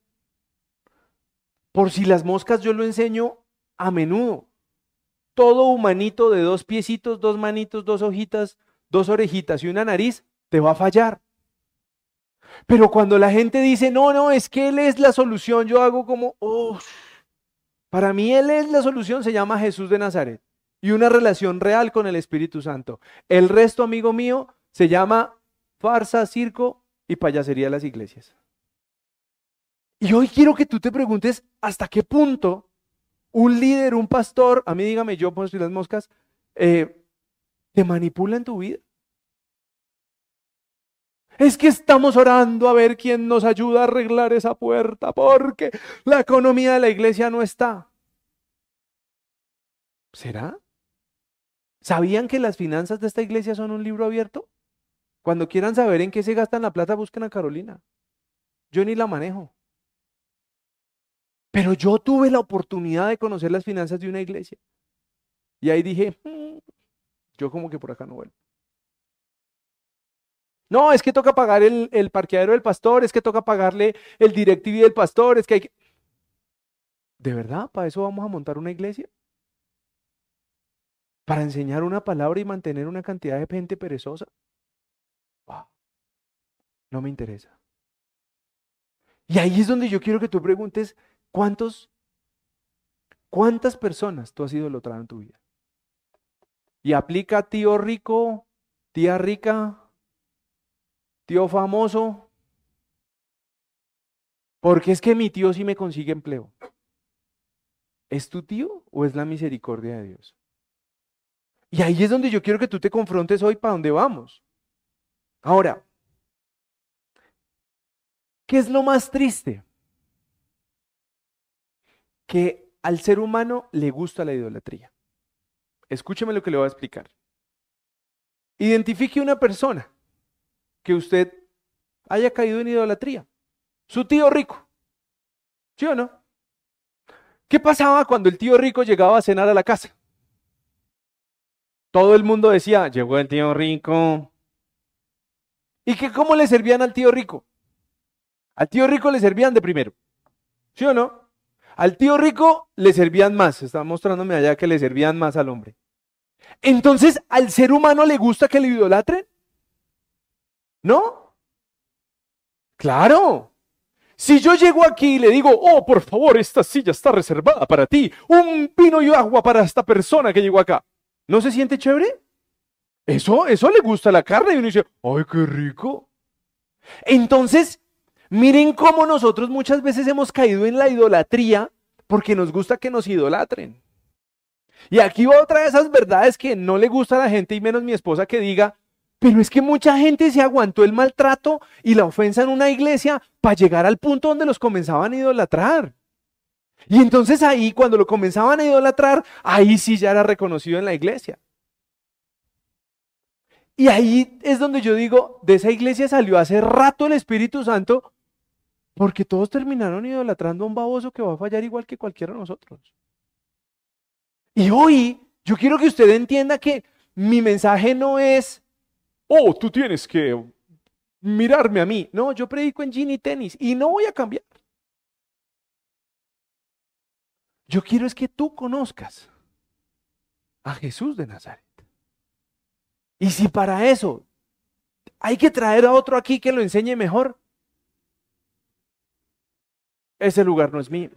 A: Por si las moscas yo lo enseño a menudo. Todo humanito de dos piecitos, dos manitos, dos hojitas, dos orejitas y una nariz te va a fallar. Pero cuando la gente dice, no, no, es que Él es la solución, yo hago como, oh, para mí Él es la solución, se llama Jesús de Nazaret y una relación real con el Espíritu Santo. El resto, amigo mío, se llama farsa, circo y payasería las iglesias. Y hoy quiero que tú te preguntes hasta qué punto un líder, un pastor, a mí dígame yo, pues las moscas, eh, te manipula en tu vida. Es que estamos orando a ver quién nos ayuda a arreglar esa puerta, porque la economía de la iglesia no está. ¿Será? ¿Sabían que las finanzas de esta iglesia son un libro abierto? Cuando quieran saber en qué se gastan la plata, busquen a Carolina. Yo ni la manejo. Pero yo tuve la oportunidad de conocer las finanzas de una iglesia. Y ahí dije, mm, yo como que por acá no vuelvo. No, es que toca pagar el, el, parqueadero del pastor, es que toca pagarle el directivo del pastor, es que hay que... ¿De verdad? ¿Para eso vamos a montar una iglesia? ¿Para enseñar una palabra y mantener una cantidad de gente perezosa? No me interesa. Y ahí es donde yo quiero que tú preguntes, ¿cuántos, cuántas personas tú has idolatrado en tu vida? Y aplica tío rico, tía rica, tío famoso, porque es que mi tío sí me consigue empleo. ¿Es tu tío o es la misericordia de Dios? Y ahí es donde yo quiero que tú te confrontes hoy para dónde vamos. Ahora, ¿qué es lo más triste? Que al ser humano le gusta la idolatría. Escúcheme lo que le voy a explicar. Identifique una persona que usted haya caído en idolatría. Su tío rico. ¿Sí o no? ¿Qué pasaba cuando el tío rico llegaba a cenar a la casa? Todo el mundo decía, llegó el tío rico. ¿Y que cómo le servían al tío rico? Al tío rico le servían de primero. ¿Sí o no? Al tío rico le servían más. Está mostrándome allá que le servían más al hombre. Entonces, ¿al ser humano le gusta que le idolatren? ¿No? Claro. Si yo llego aquí y le digo, oh, por favor, esta silla está reservada para ti, un vino y agua para esta persona que llegó acá, ¿no se siente chévere? Eso, eso le gusta la carne y uno dice, ay, qué rico. Entonces, miren cómo nosotros muchas veces hemos caído en la idolatría porque nos gusta que nos idolatren. Y aquí va otra de esas verdades que no le gusta a la gente y menos mi esposa que diga, pero es que mucha gente se aguantó el maltrato y la ofensa en una iglesia para llegar al punto donde los comenzaban a idolatrar. Y entonces ahí, cuando lo comenzaban a idolatrar, ahí sí ya era reconocido en la iglesia. Y ahí es donde yo digo, de esa iglesia salió hace rato el Espíritu Santo, porque todos terminaron idolatrando a un baboso que va a fallar igual que cualquiera de nosotros. Y hoy yo quiero que usted entienda que mi mensaje no es, oh, tú tienes que mirarme a mí. No, yo predico en jean y tenis y no voy a cambiar. Yo quiero es que tú conozcas a Jesús de Nazaret. Y si para eso hay que traer a otro aquí que lo enseñe mejor, ese lugar no es mío.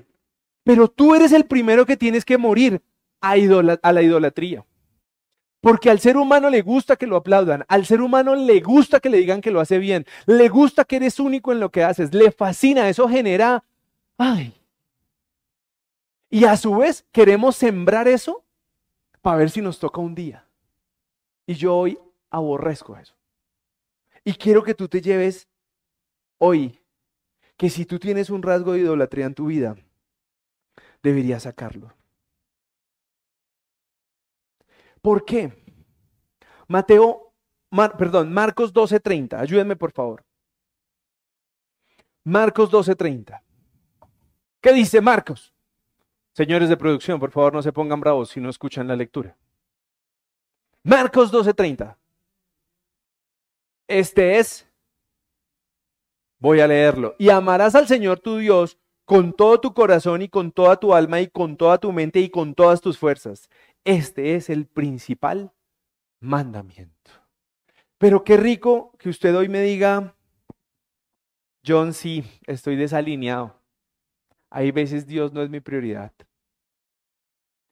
A: Pero tú eres el primero que tienes que morir a, la idolatría. Porque al ser humano le gusta que lo aplaudan, al ser humano le gusta que le digan que lo hace bien, le gusta que eres único en lo que haces, le fascina, eso genera, ay. Y a su vez queremos sembrar eso para ver si nos toca un día. Y yo hoy aborrezco eso. Y quiero que tú te lleves hoy que si tú tienes un rasgo de idolatría en tu vida, deberías sacarlo. ¿Por qué? Mateo, perdón, Marcos 12:30. Ayúdenme por favor. Marcos 12:30. ¿Qué dice Marcos? Señores de producción, por favor no se pongan bravos si no escuchan la lectura. Marcos 12:30. Este es, voy a leerlo, y amarás al Señor tu Dios con todo tu corazón y con toda tu alma y con toda tu mente y con todas tus fuerzas. Este es el principal mandamiento. Pero qué rico que usted hoy me diga, John, sí, estoy desalineado. Hay veces Dios no es mi prioridad.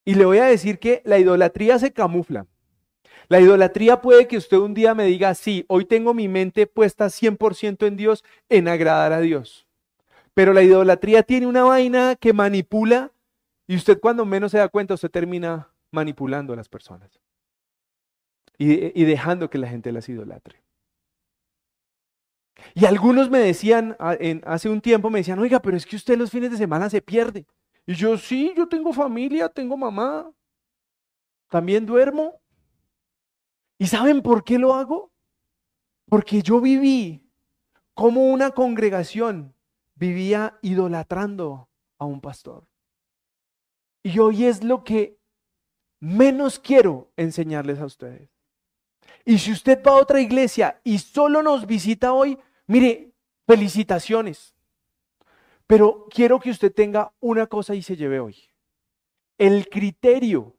A: Y le voy a decir que la idolatría se camufla. La idolatría puede que usted un día me diga, sí, hoy tengo mi mente puesta 100% en Dios, en agradar a Dios. Pero la idolatría tiene una vaina que manipula y usted cuando menos se da cuenta, usted termina manipulando a las personas y, dejando que la gente las idolatre. Y algunos me decían, hace un tiempo me decían, oiga, pero es que usted los fines de semana se pierde. Y yo, sí, yo tengo familia, tengo mamá, también duermo. ¿Y saben por qué lo hago? Porque yo viví como una congregación vivía idolatrando a un pastor. Y hoy es lo que menos quiero enseñarles a ustedes. Y si usted va a otra iglesia y solo nos visita hoy, mire, felicitaciones. Pero quiero que usted tenga una cosa y se lleve hoy. El criterio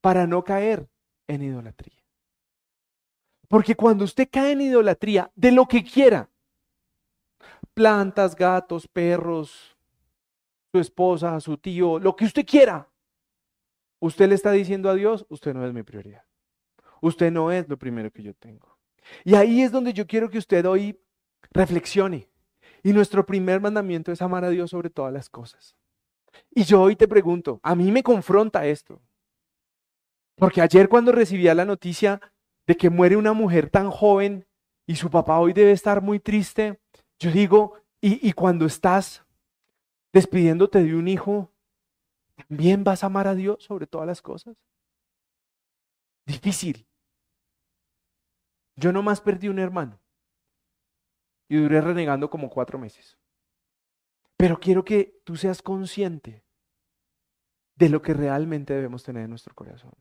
A: para no caer en idolatría. Porque cuando usted cae en idolatría de lo que quiera, plantas, gatos, perros, su esposa, su tío, lo que usted quiera, usted le está diciendo a Dios, usted no es mi prioridad. Usted no es lo primero que yo tengo. Y ahí es donde yo quiero que usted hoy reflexione. Y nuestro primer mandamiento es amar a Dios sobre todas las cosas. Y yo hoy te pregunto, a mí me confronta esto. Porque ayer cuando recibía la noticia de que muere una mujer tan joven y su papá hoy debe estar muy triste, yo digo, y, cuando estás despidiéndote de un hijo, ¿también vas a amar a Dios sobre todas las cosas? Difícil. Yo nomás perdí un hermano y duré renegando como cuatro meses. Pero quiero que tú seas consciente de lo que realmente debemos tener en nuestro corazón.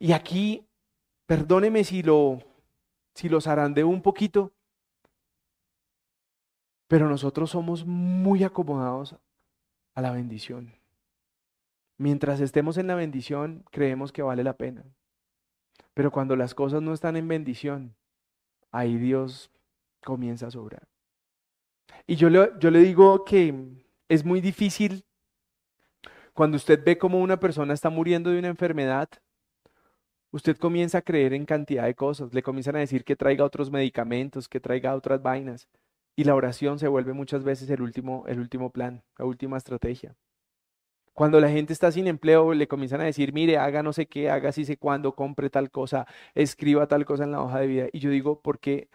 A: Y aquí, perdóneme si lo, si zarandeo un poquito, pero nosotros somos muy acomodados a la bendición. Mientras estemos en la bendición, creemos que vale la pena. Pero cuando las cosas no están en bendición, ahí Dios comienza a sobrar. Y yo le, yo le digo que es muy difícil cuando usted ve como una persona está muriendo de una enfermedad, usted comienza a creer en cantidad de cosas, le comienzan a decir que traiga otros medicamentos, que traiga otras vainas, y la oración se vuelve muchas veces el último, el último plan, la última estrategia. Cuando la gente está sin empleo, le comienzan a decir, mire, haga no sé qué, haga si sé cuándo, compre tal cosa, escriba tal cosa en la hoja de vida. Y yo digo, ¿por qué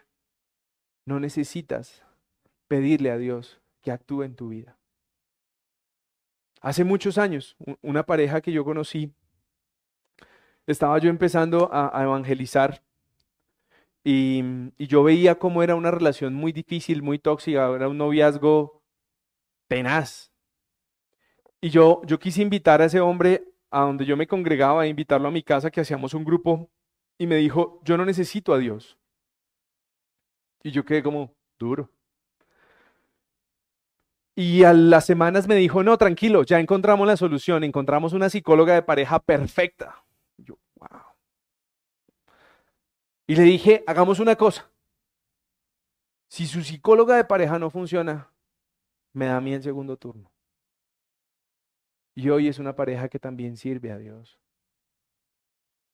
A: no necesitas pedirle a Dios que actúe en tu vida? Hace muchos años, una pareja que yo conocí, estaba yo empezando a, evangelizar y, y, yo veía cómo era una relación muy difícil, muy tóxica, era un noviazgo tenaz. Y yo, yo quise invitar a ese hombre a donde yo me congregaba, a invitarlo a mi casa, que hacíamos un grupo, y me dijo, yo no necesito a Dios. Y yo quedé como duro. Y a las semanas me dijo, no, tranquilo, ya encontramos la solución, encontramos una psicóloga de pareja perfecta. Y le dije, hagamos una cosa. Si su psicóloga de pareja no funciona, me da a mí el segundo turno. Y hoy es una pareja que también sirve a Dios.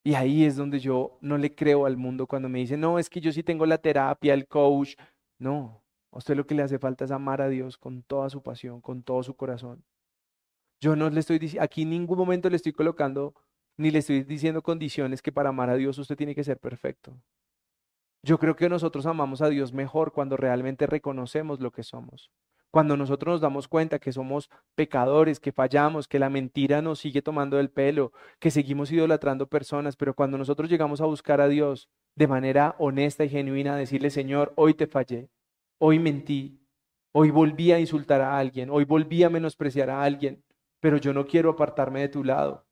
A: Y ahí es donde yo no le creo al mundo cuando me dice, no, es que yo sí tengo la terapia, el coach. No, a usted lo que le hace falta es amar a Dios con toda su pasión, con todo su corazón. Yo no le estoy diciendo, aquí en ningún momento le estoy colocando, ni le estoy diciendo condiciones que para amar a Dios usted tiene que ser perfecto. Yo creo que nosotros amamos a Dios mejor cuando realmente reconocemos lo que somos. Cuando nosotros nos damos cuenta que somos pecadores, que fallamos, que la mentira nos sigue tomando el pelo, que seguimos idolatrando personas, pero cuando nosotros llegamos a buscar a Dios de manera honesta y genuina, decirle, Señor, hoy te fallé, hoy mentí, hoy volví a insultar a alguien, hoy volví a menospreciar a alguien, pero yo no quiero apartarme de tu lado.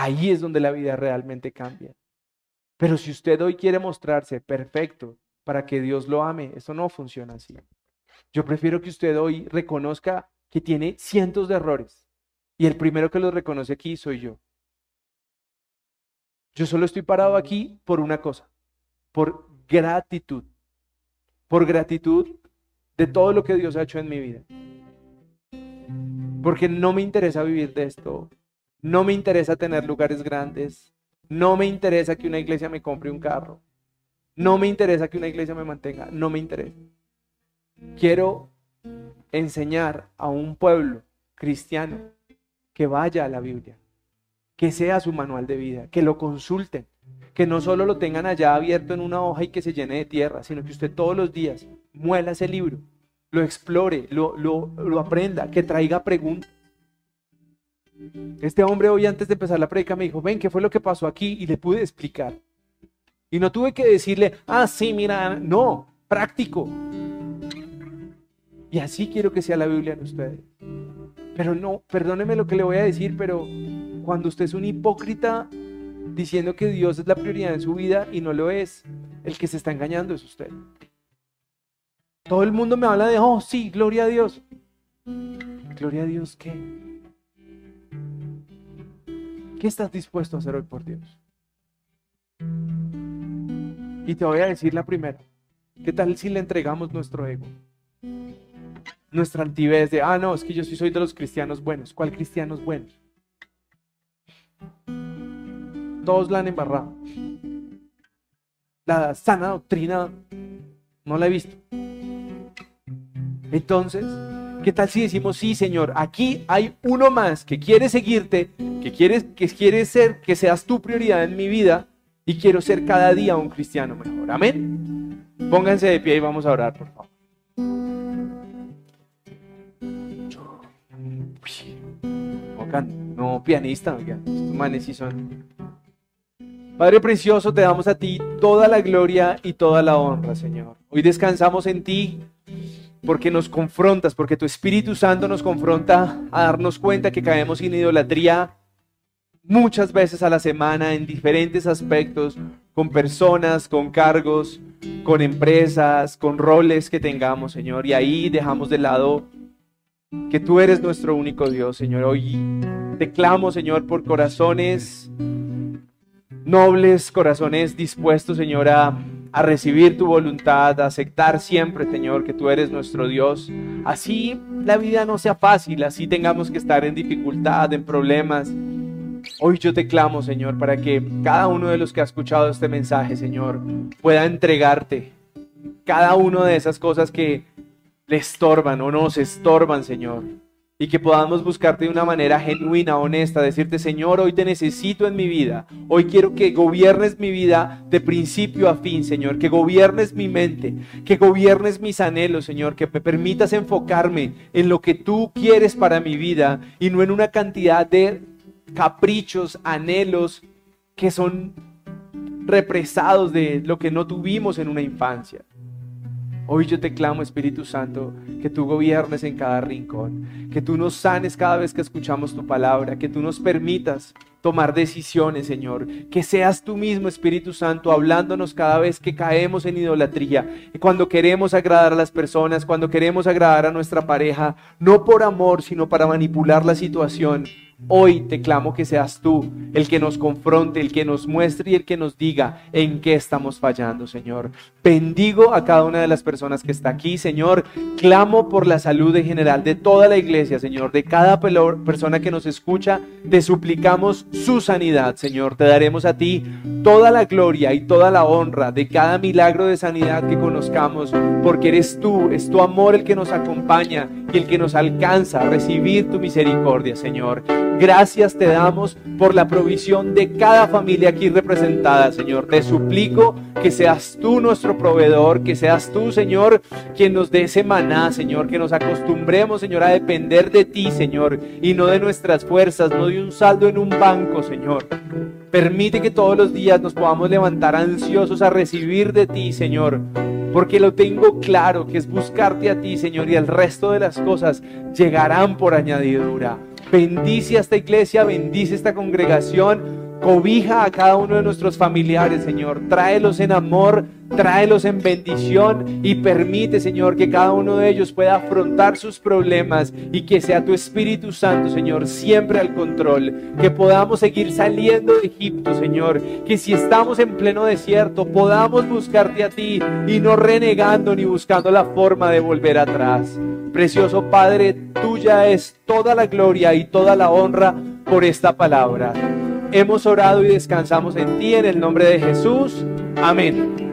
A: Ahí es donde la vida realmente cambia. Pero si usted hoy quiere mostrarse perfecto para que Dios lo ame, eso no funciona así. Yo prefiero que usted hoy reconozca que tiene cientos de errores. Y el primero que los reconoce aquí soy yo. Yo solo estoy parado aquí por una cosa, por gratitud. Por gratitud de todo lo que Dios ha hecho en mi vida. Porque no me interesa vivir de esto. No me interesa tener lugares grandes. No me interesa que una iglesia me compre un carro. No me interesa que una iglesia me mantenga. No me interesa quiero enseñar a un pueblo cristiano que vaya a la Biblia, que sea su manual de vida, que lo consulten, que no solo lo tengan allá abierto en una hoja y que se llene de tierra, sino que usted todos los días muela ese libro, lo explore, lo, lo, aprenda, que traiga preguntas. Este hombre hoy antes de empezar la predica me dijo, ven, ¿qué fue lo que pasó aquí? Y le pude explicar. Y no tuve que decirle, ah, sí, mira, no, práctico. Y así quiero que sea la Biblia en ustedes. Pero no, perdóneme lo que le voy a decir, pero cuando usted es un hipócrita diciendo que Dios es la prioridad en su vida y no lo es, el que se está engañando es usted. Todo el mundo me habla de, oh, sí, gloria a Dios. Gloria a Dios, ¿qué? ¿Qué estás dispuesto a hacer hoy por Dios? Y te voy a decir la primera. ¿Qué tal si le entregamos nuestro ego? Nuestra altivez de, ah, no, es que yo sí soy de los cristianos buenos. ¿Cuál cristianos buenos? Todos la han embarrado. La sana doctrina no la he visto. Entonces, ¿qué tal si decimos, sí, Señor, aquí hay uno más que quiere seguirte, que quiere, que quiere ser, que seas tu prioridad en mi vida y quiero ser cada día un cristiano mejor? Amén. Pónganse de pie y vamos a orar, por favor. No, pianista, estos manes sí son. Padre precioso, te damos a ti toda la gloria y toda la honra, Señor. Hoy descansamos en ti porque nos confrontas, porque tu Espíritu Santo nos confronta a darnos cuenta que caemos en idolatría muchas veces a la semana en diferentes aspectos, con personas, con cargos, con empresas, con roles que tengamos, Señor. Y ahí dejamos de lado que tú eres nuestro único Dios, Señor. Hoy te clamo, Señor, por corazones nobles, corazones dispuestos, Señor, a, recibir tu voluntad, a aceptar siempre, Señor, que tú eres nuestro Dios. Así la vida no sea fácil, así tengamos que estar en dificultad, en problemas. Hoy yo te clamo, Señor, para que cada uno de los que ha escuchado este mensaje, Señor, pueda entregarte cada una de esas cosas que le estorban o nos estorban, Señor. Y que podamos buscarte de una manera genuina, honesta, decirte, Señor, hoy te necesito en mi vida. Hoy quiero que gobiernes mi vida de principio a fin, Señor. Que gobiernes mi mente, que gobiernes mis anhelos, Señor. Que me permitas enfocarme en lo que tú quieres para mi vida y no en una cantidad de caprichos, anhelos que son represados de lo que no tuvimos en una infancia. Hoy yo te clamo, Espíritu Santo, que tú gobiernes en cada rincón, que tú nos sanes cada vez que escuchamos tu palabra, que tú nos permitas tomar decisiones, Señor, que seas tú mismo, Espíritu Santo, hablándonos cada vez que caemos en idolatría, cuando queremos agradar a las personas, cuando queremos agradar a nuestra pareja, no por amor, sino para manipular la situación Hoy te clamo que seas tú el que nos confronte, el que nos muestre y el que nos diga en qué estamos fallando, Señor. Bendigo a cada una de las personas que está aquí, Señor. Clamo por la salud en general de toda la iglesia, Señor, de cada persona que nos escucha. Te suplicamos su sanidad, Señor. Te daremos a ti toda la gloria y toda la honra de cada milagro de sanidad que conozcamos, porque eres tú, es tu amor el que nos acompaña y el que nos alcanza a recibir tu misericordia, Señor. Gracias te damos por la provisión de cada familia aquí representada, Señor. Te suplico que seas tú nuestro proveedor, que seas tú, Señor, quien nos dé ese maná, Señor, que nos acostumbremos, Señor, a depender de ti, Señor, y no de nuestras fuerzas, no de un saldo en un banco, Señor. Permite que todos los días nos podamos levantar ansiosos a recibir de ti, Señor, porque lo tengo claro que es buscarte a ti, Señor, y el resto de las cosas llegarán por añadidura. Bendice esta iglesia, bendice esta congregación. Cobija a cada uno de nuestros familiares, Señor. Tráelos en amor, tráelos en bendición y permite, Señor, que cada uno de ellos pueda afrontar sus problemas y que sea tu Espíritu Santo, Señor, siempre al control. Que podamos seguir saliendo de Egipto, Señor. Que si estamos en pleno desierto, podamos buscarte a ti y no renegando ni buscando la forma de volver atrás. Precioso Padre, tuya es toda la gloria y toda la honra por esta palabra. Hemos orado y descansamos en ti en el nombre de Jesús. Amén.